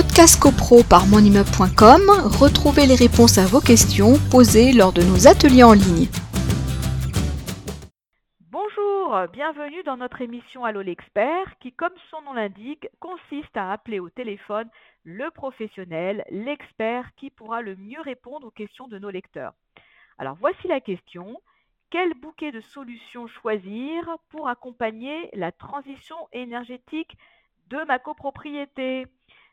podcast copro par monimmeuble.com, retrouvez les réponses à vos questions posées lors de nos ateliers en ligne. Bonjour, bienvenue dans notre émission Allo l'expert qui, comme son nom l'indique, consiste à appeler au téléphone le professionnel, l'expert qui pourra le mieux répondre aux questions de nos lecteurs. Alors voici la question. Quel bouquet de solutions choisir pour accompagner la transition énergétique de ma copropriété?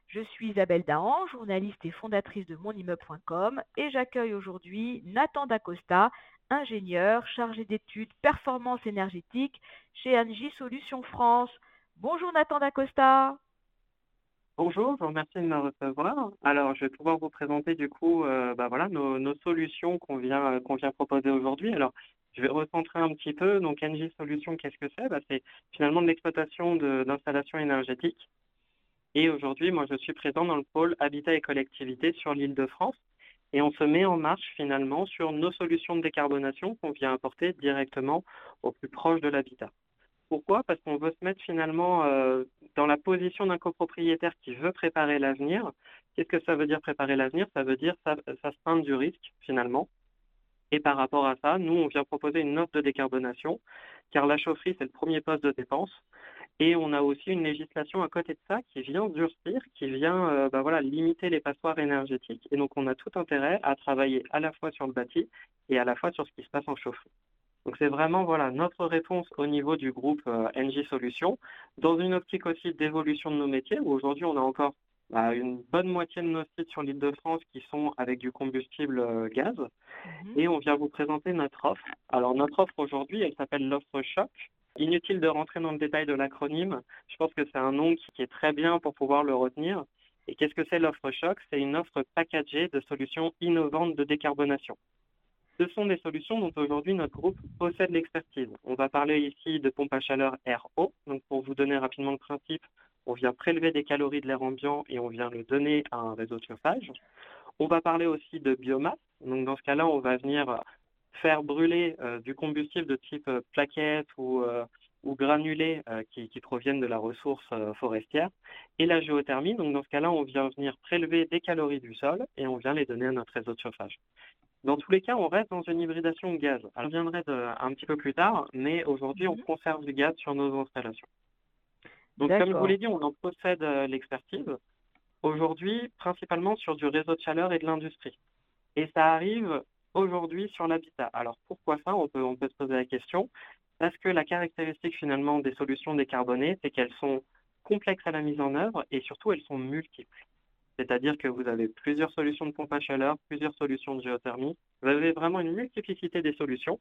Je suis Isabelle Dahan, journaliste et fondatrice de monimmeuble.com et j'accueille aujourd'hui Nathan Dacosta, ingénieur chargé d'études performance énergétique chez Angie Solutions France. Bonjour Nathan Dacosta. Bonjour, je vous remercie de me recevoir. Alors, je vais pouvoir vous présenter du coup euh, bah nos, solutions qu'on vient, qu'on vient proposer aujourd'hui. Alors, je vais recentrer un petit peu. Donc, NG Solutions, qu'est-ce que c'est? Bah, C'est finalement de l'exploitation d'installations énergétiques. Et aujourd'hui, moi, je suis présent dans le pôle Habitat et collectivité sur l'île de France. Et on se met en marche finalement sur nos solutions de décarbonation qu'on vient apporter directement au plus proche de l'habitat. Pourquoi? Parce qu'on veut se mettre finalement euh, dans la position d'un copropriétaire qui veut préparer l'avenir. Qu'est-ce que ça veut dire préparer l'avenir? Ça veut dire ça, ça se prendre du risque finalement. Et par rapport à ça, nous, on vient proposer une offre de décarbonation, car la chaufferie, c'est le premier poste de dépense. Et on a aussi une législation à côté de ça qui vient durcir, qui vient euh, bah voilà, limiter les passoires énergétiques. Et donc, on a tout intérêt à travailler à la fois sur le bâti et à la fois sur ce qui se passe en chaufferie. Donc c'est vraiment voilà notre réponse au niveau du groupe euh, NG Solutions, dans une optique aussi d'évolution de nos métiers, où aujourd'hui on a encore bah, une bonne moitié de nos sites sur l'île de France qui sont avec du combustible euh, gaz. Mhm. Et on vient vous présenter notre offre. Alors notre offre aujourd'hui, elle s'appelle l'offre choc. Inutile de rentrer dans le détail de l'acronyme. Je pense que c'est un nom qui, est très bien pour pouvoir le retenir. Et qu'est-ce que c'est l'offre choc? C'est une offre packagée de solutions innovantes de décarbonation. Ce sont des solutions dont aujourd'hui notre groupe possède l'expertise. On va parler ici de pompe à chaleur RO. Donc pour vous donner rapidement le principe, on vient prélever des calories de l'air ambiant et on vient le donner à un réseau de chauffage. On va parler aussi de biomasse. Donc dans ce cas-là, on va venir faire brûler euh, du combustible de type euh, plaquette ou, euh, ou granulé qui, qui, proviennent de la ressource forestière. Et la géothermie, donc dans ce cas-là, on vient venir prélever des calories du sol et on vient les donner à notre réseau de chauffage. Dans tous les cas, on reste dans une hybridation gaz. je reviendrai un petit peu plus tard, mais aujourd'hui, on mhm. conserve du gaz sur nos installations. Donc, comme je vous l'ai dit, on en possède l'expertise. Aujourd'hui, principalement sur du réseau de chaleur et de l'industrie. Et ça arrive aujourd'hui sur l'habitat. Alors, pourquoi ça? On peut, se poser la question. Parce que la caractéristique finalement des solutions décarbonées, c'est qu'elles sont complexes à la mise en œuvre et surtout elles sont multiples. C'est-à-dire que vous avez plusieurs solutions de pompe à chaleur, plusieurs solutions de géothermie. Vous avez vraiment une multiplicité des solutions.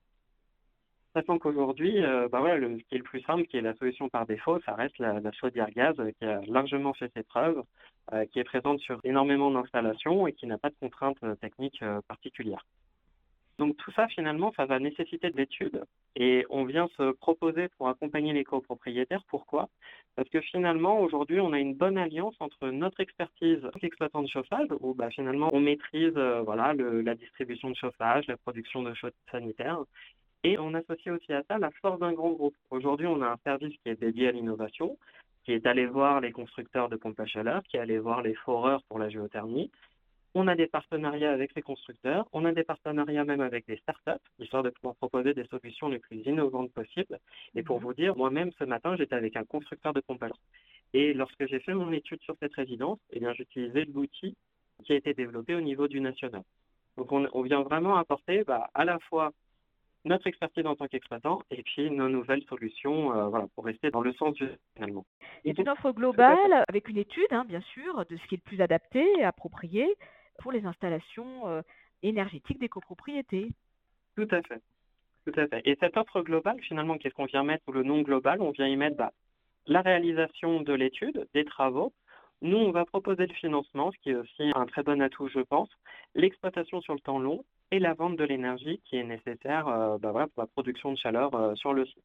Sachant qu'aujourd'hui, euh, bah voilà, ce qui est le plus simple, qui est la solution par défaut, ça reste la, la chaudière gaz euh, qui a largement fait ses preuves, euh, qui est présente sur énormément d'installations et qui n'a pas de contraintes techniques particulières. Donc tout ça, finalement, ça va nécessiter de l'étude et on vient se proposer pour accompagner les copropriétaires. Pourquoi? Parce que finalement, aujourd'hui, on a une bonne alliance entre notre expertise d'exploitant de chauffage, où bah, finalement, on maîtrise euh, voilà, la distribution de chauffage, la production de chauffage sanitaire, et on associe aussi à ça la force d'un grand groupe. Aujourd'hui, on a un service qui est dédié à l'innovation, qui est allé voir les constructeurs de pompes à chaleur, qui est allé voir les foreurs pour la géothermie, on a des partenariats avec les constructeurs, on a des partenariats même avec des startups, histoire de pouvoir proposer des solutions les plus innovantes possibles. Et pour mhm. vous dire, moi-même ce matin, j'étais avec un constructeur de pompes à Et lorsque j'ai fait mon étude sur cette résidence, eh bien, j'utilisais l'outil qui a été développé au niveau du national. Donc on, on vient vraiment apporter bah, à la fois notre expertise en tant qu'exploitant et puis nos nouvelles solutions euh, voilà, pour rester dans le sens du finalement. C'est une offre globale avec une étude, hein, bien sûr, de ce qui est le plus adapté et approprié pour les installations euh, énergétiques des copropriétés. Tout à fait. Tout à fait. Et cette offre globale, finalement, qu'est-ce qu'on vient mettre le nom global? On vient y mettre bah, la réalisation de l'étude, des travaux. Nous, on va proposer le financement, ce qui est aussi un très bon atout, je pense, l'exploitation sur le temps long et la vente de l'énergie qui est nécessaire euh, bah, voilà, pour la production de chaleur euh, sur le site.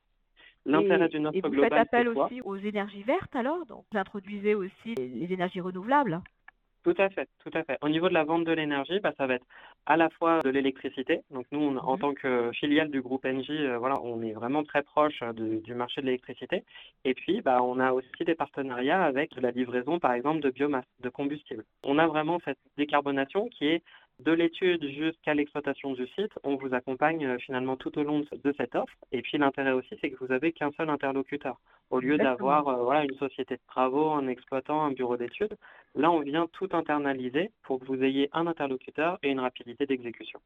L'intérêt d'une offre globale. Et vous faites appel aussi aux énergies vertes alors? Donc, vous introduisez aussi les énergies renouvelables Tout à fait, tout à fait. Au niveau de la vente de l'énergie, bah, ça va être à la fois de l'électricité. Donc nous, on- en Mhm. tant que filiale du groupe Engie, euh, voilà, on est vraiment très proche euh, de- du marché de l'électricité. Et puis, bah, on a aussi des partenariats avec de la livraison, par exemple, de biomasse, de combustible. On a vraiment cette décarbonation qui est de l'étude jusqu'à l'exploitation du site. On vous accompagne euh, finalement tout au long de, cette offre. Et puis l'intérêt aussi, c'est que vous avez qu'un seul interlocuteur. Au lieu d'avoir euh, voilà, une société de travaux, un exploitant, un bureau d'études, Là, on vient tout internaliser pour que vous ayez un interlocuteur et une rapidité d'exécution.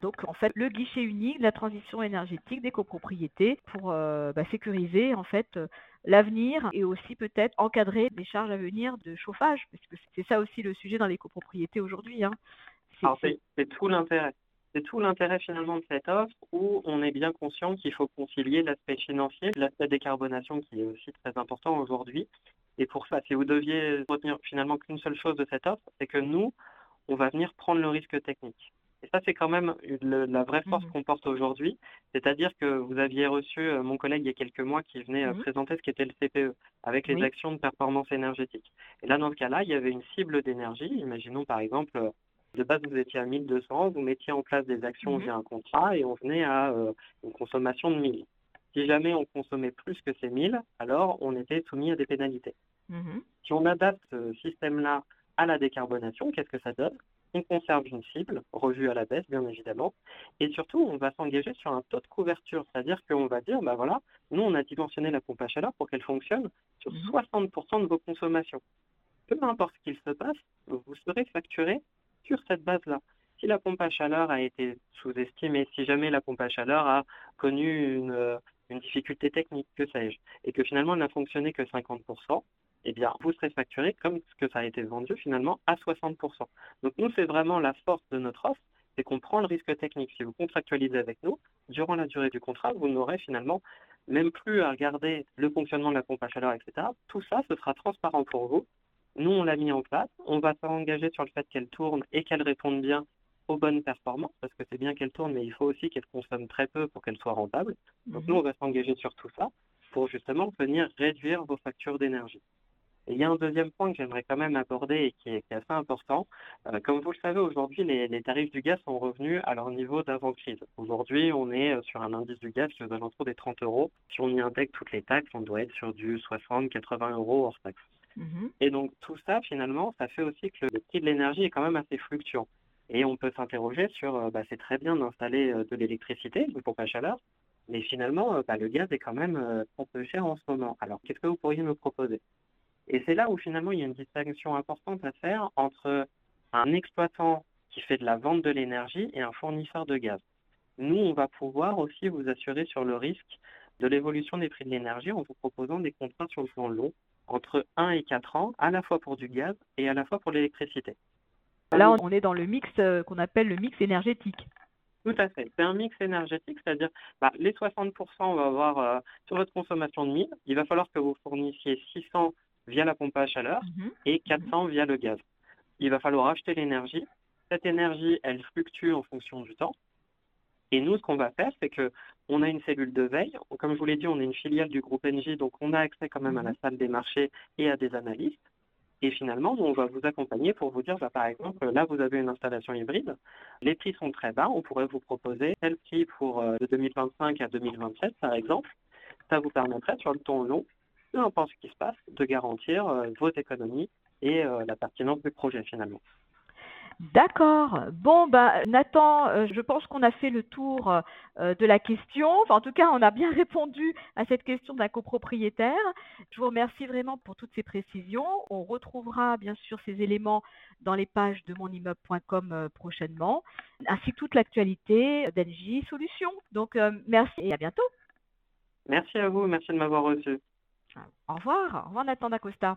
Donc, en fait, le guichet unique de la transition énergétique des copropriétés pour euh, bah, sécuriser en fait euh, l'avenir et aussi peut-être encadrer les charges à venir de chauffage, parce que c'est ça aussi le sujet dans les copropriétés aujourd'hui. Hein. C'est- Alors, tout l'intérêt. C'est tout l'intérêt finalement de cette offre où on est bien conscient qu'il faut concilier l'aspect financier, l'aspect décarbonation qui est aussi très important aujourd'hui. Et pour ça, si vous deviez retenir finalement qu'une seule chose de cette offre, c'est que nous, on va venir prendre le risque technique. Et ça, c'est quand même le- la vraie force Mhm. qu'on porte aujourd'hui. C'est-à-dire que vous aviez reçu euh, mon collègue il y a quelques mois qui venait euh, Mhm. présenter ce qu'était le CPE avec les Oui. actions de performance énergétique. Et là, dans ce cas-là, il y avait une cible d'énergie. Imaginons par exemple, de base, vous étiez à 1200, vous mettiez en place des actions Mhm. via un contrat et on venait à euh, une consommation de 1000. Si jamais on consommait plus que ces 1000, alors on était soumis à des pénalités. Mhm. Si on adapte ce système-là à la décarbonation, qu'est-ce que ça donne? On conserve une cible, revue à la baisse bien évidemment, et surtout on va s'engager sur un taux de couverture, c'est-à-dire qu'on va dire, bah voilà, nous on a dimensionné la pompe à chaleur pour qu'elle fonctionne sur Mhm. 60% de vos consommations. Peu importe ce qu'il se passe, vous serez facturé sur cette base-là. Si la pompe à chaleur a été sous-estimée, si jamais la pompe à chaleur a connu une, difficulté technique, que sais-je, et que finalement elle n'a fonctionné que 50%, eh bien, vous serez facturé comme ce que ça a été vendu finalement à 60%. Donc nous, c'est vraiment la force de notre offre, c'est qu'on prend le risque technique. Si vous contractualisez avec nous, durant la durée du contrat, vous n'aurez finalement même plus à regarder le fonctionnement de la pompe à chaleur, etc. Tout ça, ce sera transparent pour vous. Nous, on l'a mis en place. On va s'engager sur le fait qu'elle tourne et qu'elle réponde bien aux bonnes performances, parce que c'est bien qu'elle tourne, mais il faut aussi qu'elle consomme très peu pour qu'elle soit rentable. Donc nous, on va s'engager sur tout ça pour justement venir réduire vos factures d'énergie. Et il y a un deuxième point que j'aimerais quand même aborder et qui est, assez important. Euh, comme vous le savez, aujourd'hui, les, tarifs du gaz sont revenus à leur niveau d'avant-crise. Aujourd'hui, on est euh, sur un indice du gaz qui est aux des 30 euros. Si on y intègre toutes les taxes, on doit être sur du 60-80 euros hors taxes. Mhm. Et donc tout ça, finalement, ça fait aussi que le prix de l'énergie est quand même assez fluctuant. Et on peut s'interroger sur, euh, bah, c'est très bien d'installer euh, de l'électricité, une pompe à chaleur, mais finalement, euh, bah, le gaz est quand même un peu cher en ce moment. Alors, qu'est-ce que vous pourriez me proposer? Et c'est là où finalement, il y a une distinction importante à faire entre un exploitant qui fait de la vente de l'énergie et un fournisseur de gaz. Nous, on va pouvoir aussi vous assurer sur le risque de l'évolution des prix de l'énergie en vous proposant des contrats sur le plan long entre 1 et 4 ans, à la fois pour du gaz et à la fois pour l'électricité. Là, on- on est dans le mix euh, qu'on appelle le mix énergétique. Tout à fait. C'est un mix énergétique, c'est-à-dire bah, les 60%, on va avoir euh, sur votre consommation de 1000, il va falloir que vous fournissiez 600 via la pompe à chaleur Mhm. et 400 via le gaz. Il va falloir acheter l'énergie. Cette énergie, elle fluctue en fonction du temps. Et nous, ce qu'on va faire, c'est que on a une cellule de veille. Comme je vous l'ai dit, on est une filiale du groupe NJ, donc on a accès quand même à la Mhm. salle des marchés et à des analystes. Et finalement, on va vous accompagner pour vous dire, bah, par exemple, là, vous avez une installation hybride. Les prix sont très bas. On pourrait vous proposer tel prix pour euh, de 2025 à 2027, par exemple. Ça vous permettrait, sur le temps long, peu importe ce qui se passe, de garantir euh, vos économies et euh, la pertinence du projet, finalement. D'accord. Bon, bah, Nathan, euh, je pense qu'on a fait le tour euh, de la question. Enfin, en tout cas, on a bien répondu à cette question d'un copropriétaire. Je vous remercie vraiment pour toutes ces précisions. On retrouvera bien sûr ces éléments dans les pages de monimmeuble.com euh, prochainement, ainsi que toute l'actualité d'Engie Solutions. Donc, merci et à bientôt. Merci à vous, merci de m'avoir reçu. Au revoir. Au revoir, Nathan D'Acosta.